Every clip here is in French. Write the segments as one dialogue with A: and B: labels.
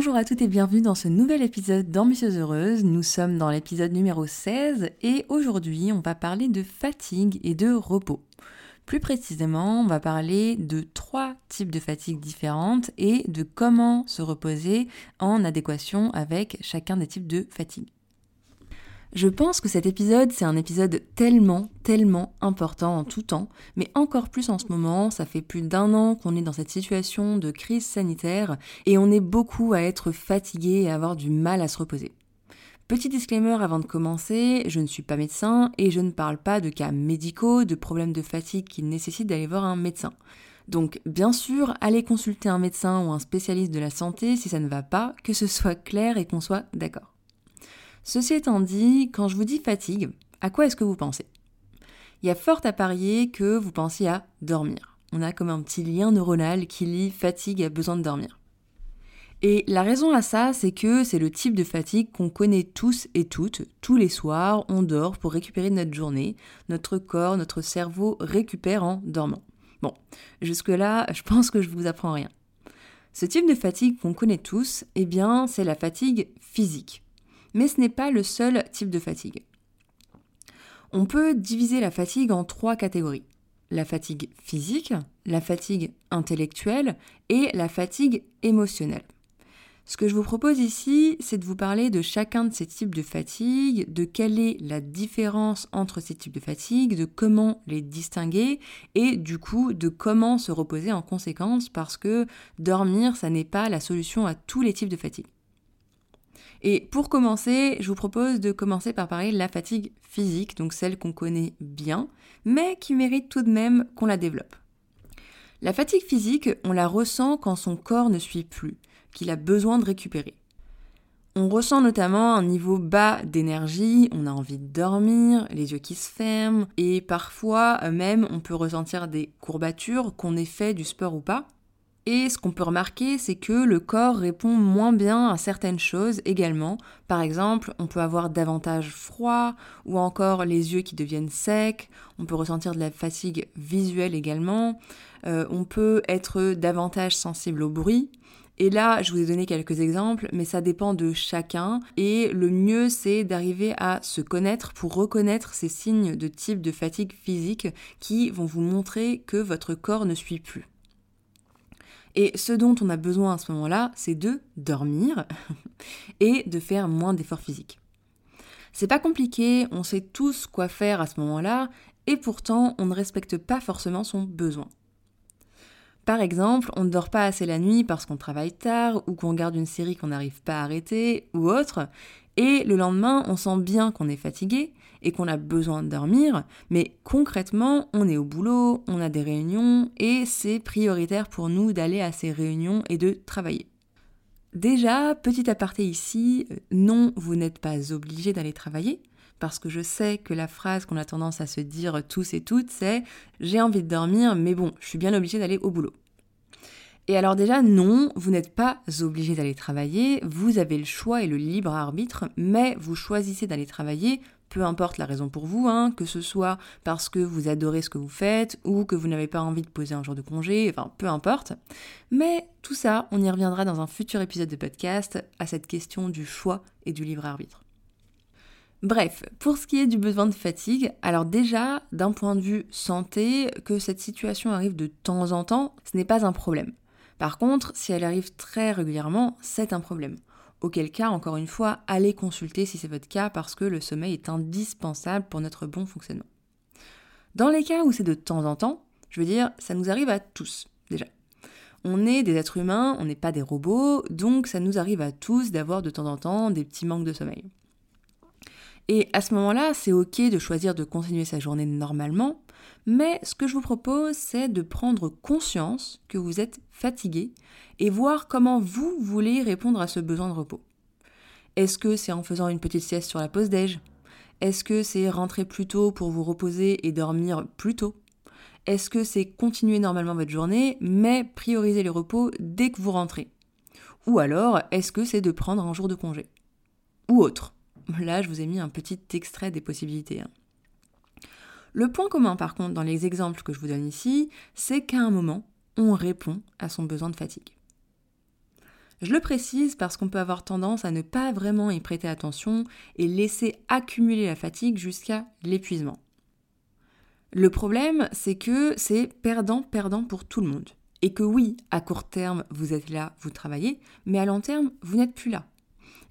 A: Bonjour à toutes et bienvenue dans ce nouvel épisode d'Ambitieuse Heureuse. Nous sommes dans l'épisode numéro 16 et aujourd'hui on va parler de fatigue et de repos. Plus précisément, on va parler de trois types de fatigue différentes et de comment se reposer en adéquation avec chacun des types de fatigue. Je pense que cet épisode, c'est un épisode tellement, tellement important en tout temps, mais encore plus en ce moment, ça fait plus d'un an qu'on est dans cette situation de crise sanitaire et on est beaucoup à être fatigué et à avoir du mal à se reposer. Petit disclaimer avant de commencer, je ne suis pas médecin et je ne parle pas de cas médicaux, de problèmes de fatigue qui nécessitent d'aller voir un médecin. Donc bien sûr, allez consulter un médecin ou un spécialiste de la santé si ça ne va pas, que ce soit clair et qu'on soit d'accord. Ceci étant dit, quand je vous dis fatigue, à quoi est-ce que vous pensez? Il y a fort à parier que vous pensiez à dormir. On a comme un petit lien neuronal qui lie fatigue à besoin de dormir. Et la raison à ça, c'est que c'est le type de fatigue qu'on connaît tous et toutes. Tous les soirs, on dort pour récupérer notre journée. Notre corps, notre cerveau récupère en dormant. Bon, jusque-là, je pense que je vous apprends rien. Ce type de fatigue qu'on connaît tous, eh bien, c'est la fatigue physique mais ce n'est pas le seul type de fatigue. On peut diviser la fatigue en trois catégories. La fatigue physique, la fatigue intellectuelle et la fatigue émotionnelle. Ce que je vous propose ici, c'est de vous parler de chacun de ces types de fatigue, de quelle est la différence entre ces types de fatigue, de comment les distinguer et du coup de comment se reposer en conséquence parce que dormir, ça n'est pas la solution à tous les types de fatigue. Et pour commencer, je vous propose de commencer par parler de la fatigue physique, donc celle qu'on connaît bien, mais qui mérite tout de même qu'on la développe. La fatigue physique, on la ressent quand son corps ne suit plus, qu'il a besoin de récupérer. On ressent notamment un niveau bas d'énergie, on a envie de dormir, les yeux qui se ferment, et parfois même on peut ressentir des courbatures qu'on ait fait du sport ou pas. Et ce qu'on peut remarquer, c'est que le corps répond moins bien à certaines choses également. Par exemple, on peut avoir davantage froid ou encore les yeux qui deviennent secs. On peut ressentir de la fatigue visuelle également. Euh, on peut être davantage sensible au bruit. Et là, je vous ai donné quelques exemples, mais ça dépend de chacun. Et le mieux, c'est d'arriver à se connaître pour reconnaître ces signes de type de fatigue physique qui vont vous montrer que votre corps ne suit plus. Et ce dont on a besoin à ce moment-là, c'est de dormir et de faire moins d'efforts physiques. C'est pas compliqué, on sait tous quoi faire à ce moment-là, et pourtant on ne respecte pas forcément son besoin. Par exemple, on ne dort pas assez la nuit parce qu'on travaille tard ou qu'on garde une série qu'on n'arrive pas à arrêter ou autre, et le lendemain on sent bien qu'on est fatigué, et qu'on a besoin de dormir, mais concrètement, on est au boulot, on a des réunions, et c'est prioritaire pour nous d'aller à ces réunions et de travailler. Déjà, petit aparté ici, euh, non, vous n'êtes pas obligé d'aller travailler, parce que je sais que la phrase qu'on a tendance à se dire tous et toutes, c'est j'ai envie de dormir, mais bon, je suis bien obligé d'aller au boulot. Et alors déjà, non, vous n'êtes pas obligé d'aller travailler, vous avez le choix et le libre arbitre, mais vous choisissez d'aller travailler peu importe la raison pour vous, hein, que ce soit parce que vous adorez ce que vous faites ou que vous n'avez pas envie de poser un jour de congé, enfin peu importe. Mais tout ça, on y reviendra dans un futur épisode de podcast à cette question du choix et du libre arbitre. Bref, pour ce qui est du besoin de fatigue, alors déjà, d'un point de vue santé, que cette situation arrive de temps en temps, ce n'est pas un problème. Par contre, si elle arrive très régulièrement, c'est un problème auquel cas, encore une fois, allez consulter si c'est votre cas parce que le sommeil est indispensable pour notre bon fonctionnement. Dans les cas où c'est de temps en temps, je veux dire, ça nous arrive à tous, déjà. On est des êtres humains, on n'est pas des robots, donc ça nous arrive à tous d'avoir de temps en temps des petits manques de sommeil. Et à ce moment-là, c'est ok de choisir de continuer sa journée normalement, Mais ce que je vous propose, c'est de prendre conscience que vous êtes fatigué et voir comment vous voulez répondre à ce besoin de repos. Est-ce que c'est en faisant une petite sieste sur la pause déj? Est-ce que c'est rentrer plus tôt pour vous reposer et dormir plus tôt? Est-ce que c'est continuer normalement votre journée mais prioriser les repos dès que vous rentrez? Ou alors, est-ce que c'est de prendre un jour de congé? Ou autre Là, je vous ai mis un petit extrait des possibilités. Hein. Le point commun, par contre, dans les exemples que je vous donne ici, c'est qu'à un moment, on répond à son besoin de fatigue. Je le précise parce qu'on peut avoir tendance à ne pas vraiment y prêter attention et laisser accumuler la fatigue jusqu'à l'épuisement. Le problème, c'est que c'est perdant-perdant pour tout le monde. Et que oui, à court terme, vous êtes là, vous travaillez, mais à long terme, vous n'êtes plus là.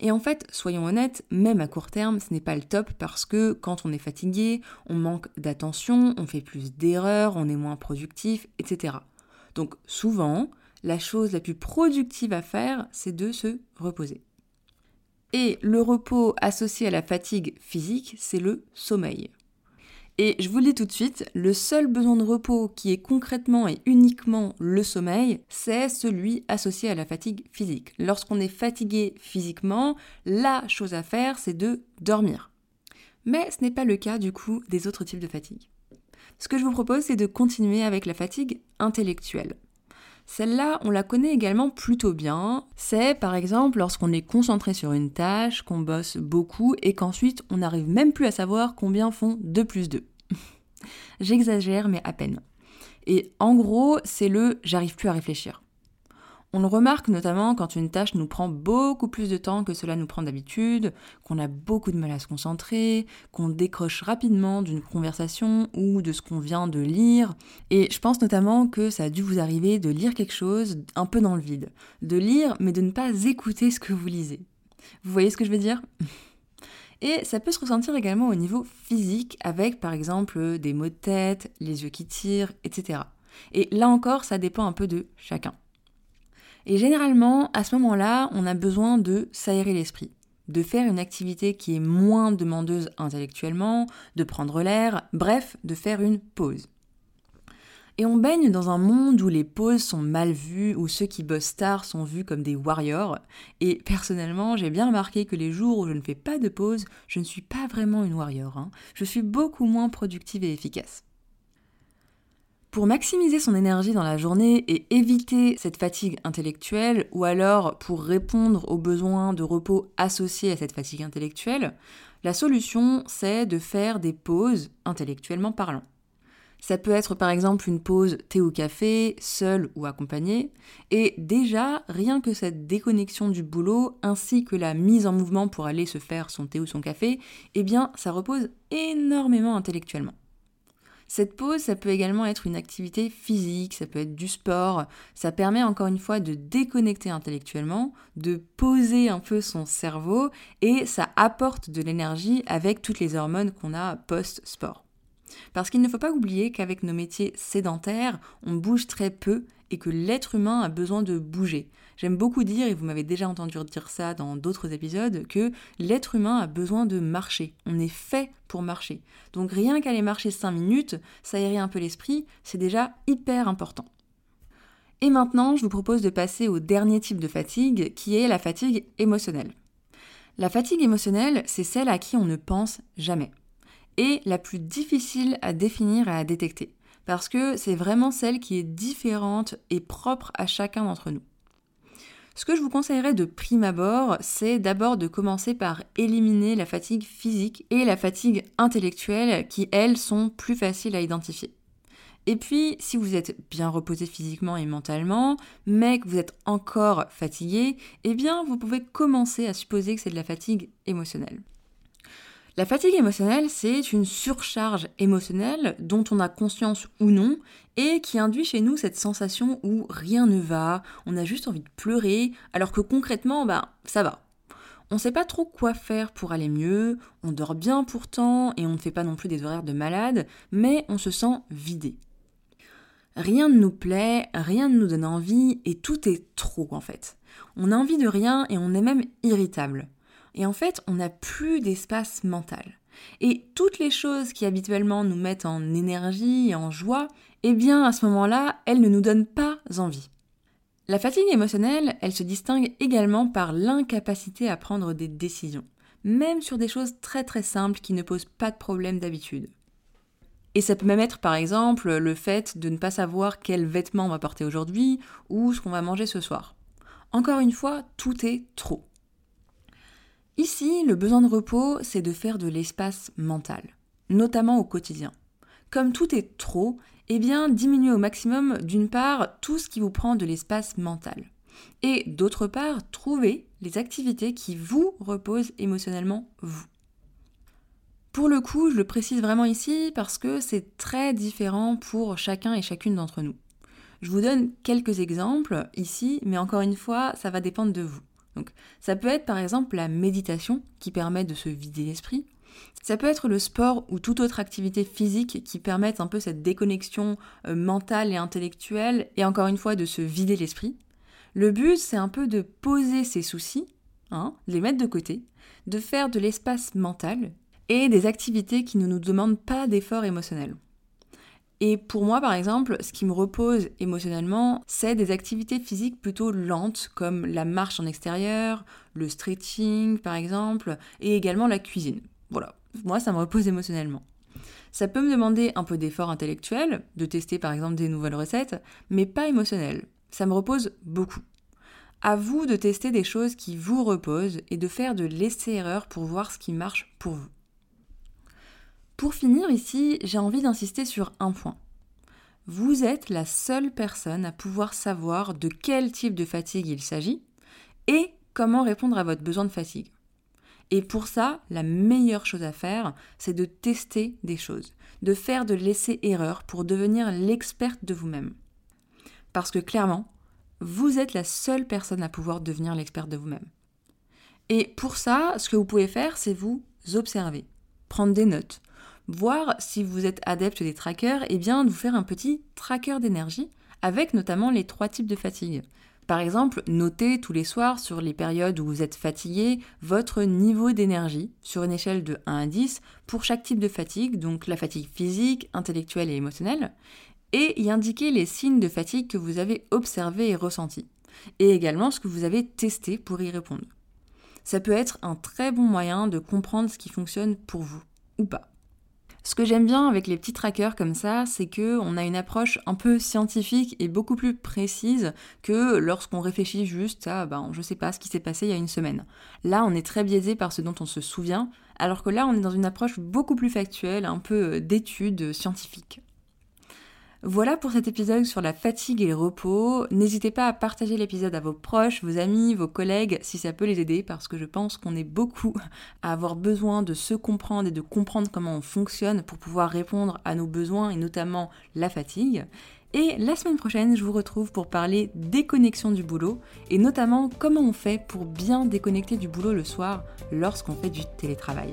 A: Et en fait, soyons honnêtes, même à court terme, ce n'est pas le top parce que quand on est fatigué, on manque d'attention, on fait plus d'erreurs, on est moins productif, etc. Donc souvent, la chose la plus productive à faire, c'est de se reposer. Et le repos associé à la fatigue physique, c'est le sommeil. Et je vous le dis tout de suite, le seul besoin de repos qui est concrètement et uniquement le sommeil, c'est celui associé à la fatigue physique. Lorsqu'on est fatigué physiquement, la chose à faire, c'est de dormir. Mais ce n'est pas le cas du coup des autres types de fatigue. Ce que je vous propose, c'est de continuer avec la fatigue intellectuelle. Celle-là, on la connaît également plutôt bien. C'est par exemple lorsqu'on est concentré sur une tâche, qu'on bosse beaucoup et qu'ensuite on n'arrive même plus à savoir combien font 2 plus 2. J'exagère mais à peine. Et en gros, c'est le j'arrive plus à réfléchir. On le remarque notamment quand une tâche nous prend beaucoup plus de temps que cela nous prend d'habitude, qu'on a beaucoup de mal à se concentrer, qu'on décroche rapidement d'une conversation ou de ce qu'on vient de lire. Et je pense notamment que ça a dû vous arriver de lire quelque chose un peu dans le vide. De lire mais de ne pas écouter ce que vous lisez. Vous voyez ce que je veux dire? Et ça peut se ressentir également au niveau physique avec par exemple des maux de tête, les yeux qui tirent, etc. Et là encore, ça dépend un peu de chacun. Et généralement, à ce moment-là, on a besoin de s'aérer l'esprit, de faire une activité qui est moins demandeuse intellectuellement, de prendre l'air, bref, de faire une pause. Et on baigne dans un monde où les pauses sont mal vues, où ceux qui bossent tard sont vus comme des warriors. Et personnellement, j'ai bien remarqué que les jours où je ne fais pas de pause, je ne suis pas vraiment une warrior. Hein. Je suis beaucoup moins productive et efficace. Pour maximiser son énergie dans la journée et éviter cette fatigue intellectuelle, ou alors pour répondre aux besoins de repos associés à cette fatigue intellectuelle, la solution c'est de faire des pauses intellectuellement parlant. Ça peut être par exemple une pause thé ou café, seul ou accompagné, et déjà rien que cette déconnexion du boulot ainsi que la mise en mouvement pour aller se faire son thé ou son café, eh bien ça repose énormément intellectuellement. Cette pause, ça peut également être une activité physique, ça peut être du sport, ça permet encore une fois de déconnecter intellectuellement, de poser un peu son cerveau et ça apporte de l'énergie avec toutes les hormones qu'on a post-sport. Parce qu'il ne faut pas oublier qu'avec nos métiers sédentaires, on bouge très peu et que l'être humain a besoin de bouger. J'aime beaucoup dire, et vous m'avez déjà entendu dire ça dans d'autres épisodes, que l'être humain a besoin de marcher. On est fait pour marcher. Donc rien qu'aller marcher 5 minutes, s'aérer un peu l'esprit, c'est déjà hyper important. Et maintenant, je vous propose de passer au dernier type de fatigue, qui est la fatigue émotionnelle. La fatigue émotionnelle, c'est celle à qui on ne pense jamais. Et la plus difficile à définir et à détecter parce que c'est vraiment celle qui est différente et propre à chacun d'entre nous. Ce que je vous conseillerais de prime abord, c'est d'abord de commencer par éliminer la fatigue physique et la fatigue intellectuelle qui, elles, sont plus faciles à identifier. Et puis, si vous êtes bien reposé physiquement et mentalement, mais que vous êtes encore fatigué, eh bien, vous pouvez commencer à supposer que c'est de la fatigue émotionnelle. La fatigue émotionnelle, c'est une surcharge émotionnelle dont on a conscience ou non et qui induit chez nous cette sensation où rien ne va, on a juste envie de pleurer, alors que concrètement, ben, ça va. On ne sait pas trop quoi faire pour aller mieux, on dort bien pourtant et on ne fait pas non plus des horaires de malade, mais on se sent vidé. Rien ne nous plaît, rien ne nous donne envie et tout est trop en fait. On a envie de rien et on est même irritable. Et en fait, on n'a plus d'espace mental. Et toutes les choses qui habituellement nous mettent en énergie et en joie, eh bien à ce moment-là, elles ne nous donnent pas envie. La fatigue émotionnelle, elle se distingue également par l'incapacité à prendre des décisions, même sur des choses très très simples qui ne posent pas de problème d'habitude. Et ça peut même être par exemple le fait de ne pas savoir quel vêtement on va porter aujourd'hui ou ce qu'on va manger ce soir. Encore une fois, tout est trop. Ici, le besoin de repos, c'est de faire de l'espace mental, notamment au quotidien. Comme tout est trop, eh bien, diminuez au maximum, d'une part, tout ce qui vous prend de l'espace mental. Et d'autre part, trouvez les activités qui vous reposent émotionnellement, vous. Pour le coup, je le précise vraiment ici parce que c'est très différent pour chacun et chacune d'entre nous. Je vous donne quelques exemples ici, mais encore une fois, ça va dépendre de vous. Donc, ça peut être par exemple la méditation qui permet de se vider l'esprit. Ça peut être le sport ou toute autre activité physique qui permette un peu cette déconnexion euh, mentale et intellectuelle et encore une fois de se vider l'esprit. Le but, c'est un peu de poser ses soucis, hein, les mettre de côté, de faire de l'espace mental et des activités qui ne nous demandent pas d'effort émotionnel. Et pour moi, par exemple, ce qui me repose émotionnellement, c'est des activités physiques plutôt lentes, comme la marche en extérieur, le stretching, par exemple, et également la cuisine. Voilà, moi, ça me repose émotionnellement. Ça peut me demander un peu d'effort intellectuel, de tester par exemple des nouvelles recettes, mais pas émotionnel. Ça me repose beaucoup. À vous de tester des choses qui vous reposent et de faire de l'essai-erreur pour voir ce qui marche pour vous. Pour finir ici, j'ai envie d'insister sur un point. Vous êtes la seule personne à pouvoir savoir de quel type de fatigue il s'agit et comment répondre à votre besoin de fatigue. Et pour ça, la meilleure chose à faire, c'est de tester des choses, de faire de l'essai-erreur pour devenir l'experte de vous-même. Parce que clairement, vous êtes la seule personne à pouvoir devenir l'experte de vous-même. Et pour ça, ce que vous pouvez faire, c'est vous observer, prendre des notes, voir si vous êtes adepte des trackers, et eh bien de vous faire un petit tracker d'énergie avec notamment les trois types de fatigue. Par exemple, notez tous les soirs sur les périodes où vous êtes fatigué votre niveau d'énergie sur une échelle de 1 à 10 pour chaque type de fatigue, donc la fatigue physique, intellectuelle et émotionnelle, et y indiquer les signes de fatigue que vous avez observés et ressentis, et également ce que vous avez testé pour y répondre. Ça peut être un très bon moyen de comprendre ce qui fonctionne pour vous ou pas. Ce que j'aime bien avec les petits trackers comme ça, c'est que on a une approche un peu scientifique et beaucoup plus précise que lorsqu'on réfléchit juste à ben je sais pas ce qui s'est passé il y a une semaine. Là, on est très biaisé par ce dont on se souvient, alors que là, on est dans une approche beaucoup plus factuelle, un peu d'études scientifiques. Voilà pour cet épisode sur la fatigue et le repos. N'hésitez pas à partager l'épisode à vos proches, vos amis, vos collègues, si ça peut les aider, parce que je pense qu'on est beaucoup à avoir besoin de se comprendre et de comprendre comment on fonctionne pour pouvoir répondre à nos besoins et notamment la fatigue. Et la semaine prochaine, je vous retrouve pour parler déconnexion du boulot et notamment comment on fait pour bien déconnecter du boulot le soir lorsqu'on fait du télétravail.